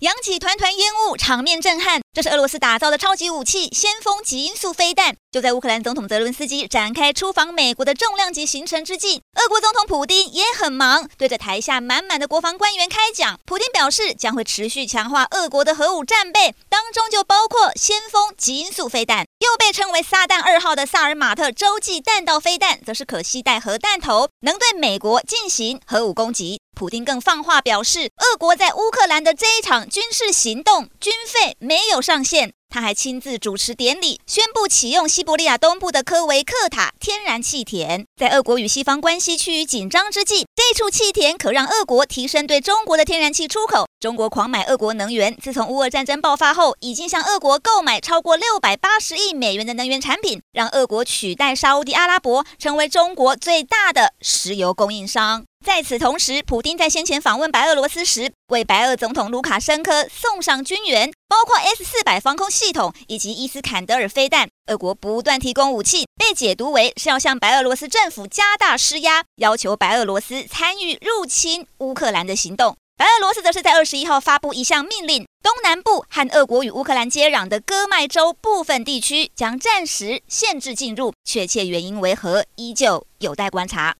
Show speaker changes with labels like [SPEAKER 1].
[SPEAKER 1] 扬起团团烟雾，场面震撼。这是俄罗斯打造的超级武器——先锋极音速飞弹。就在乌克兰总统泽伦斯基展开出访美国的重量级行程之际，俄国总统普丁也很忙，对着台下满满的国防官员开讲。普丁表示，将会持续强化俄国的核武战备，当中就包括先锋极音速飞弹，又被称为“撒旦二号”的萨尔马特洲际弹道飞弹，则是可携带核弹头，能对美国进行核武攻击。普丁更放话表示，俄国在乌克兰的这一场军事行动，军费没有上限。他还亲自主持典礼，宣布启用西伯利亚东部的科维克塔天然气田。在俄国与西方关系趋于紧张之际，这处气田可让俄国提升对中国的天然气出口。中国狂买俄国能源，自从乌俄战争爆发后，已经向俄国购买超过六百八十亿美元的能源产品，让俄国取代沙乌地阿拉伯成为中国最大的石油供应商。在此同时，普丁在先前访问白俄罗斯时，为白俄总统卢卡申科送上军援，包括 S 四百防空系统以及伊斯坎德尔飞弹。俄国不断提供武器，被解读为是要向白俄罗斯政府加大施压，要求白俄罗斯参与入侵乌克兰的行动。白俄罗斯则是在二十一号发布一项命令，东南部和俄国与乌克兰接壤的戈麦州部分地区将暂时限制进入，确切原因为何，依旧有待观察。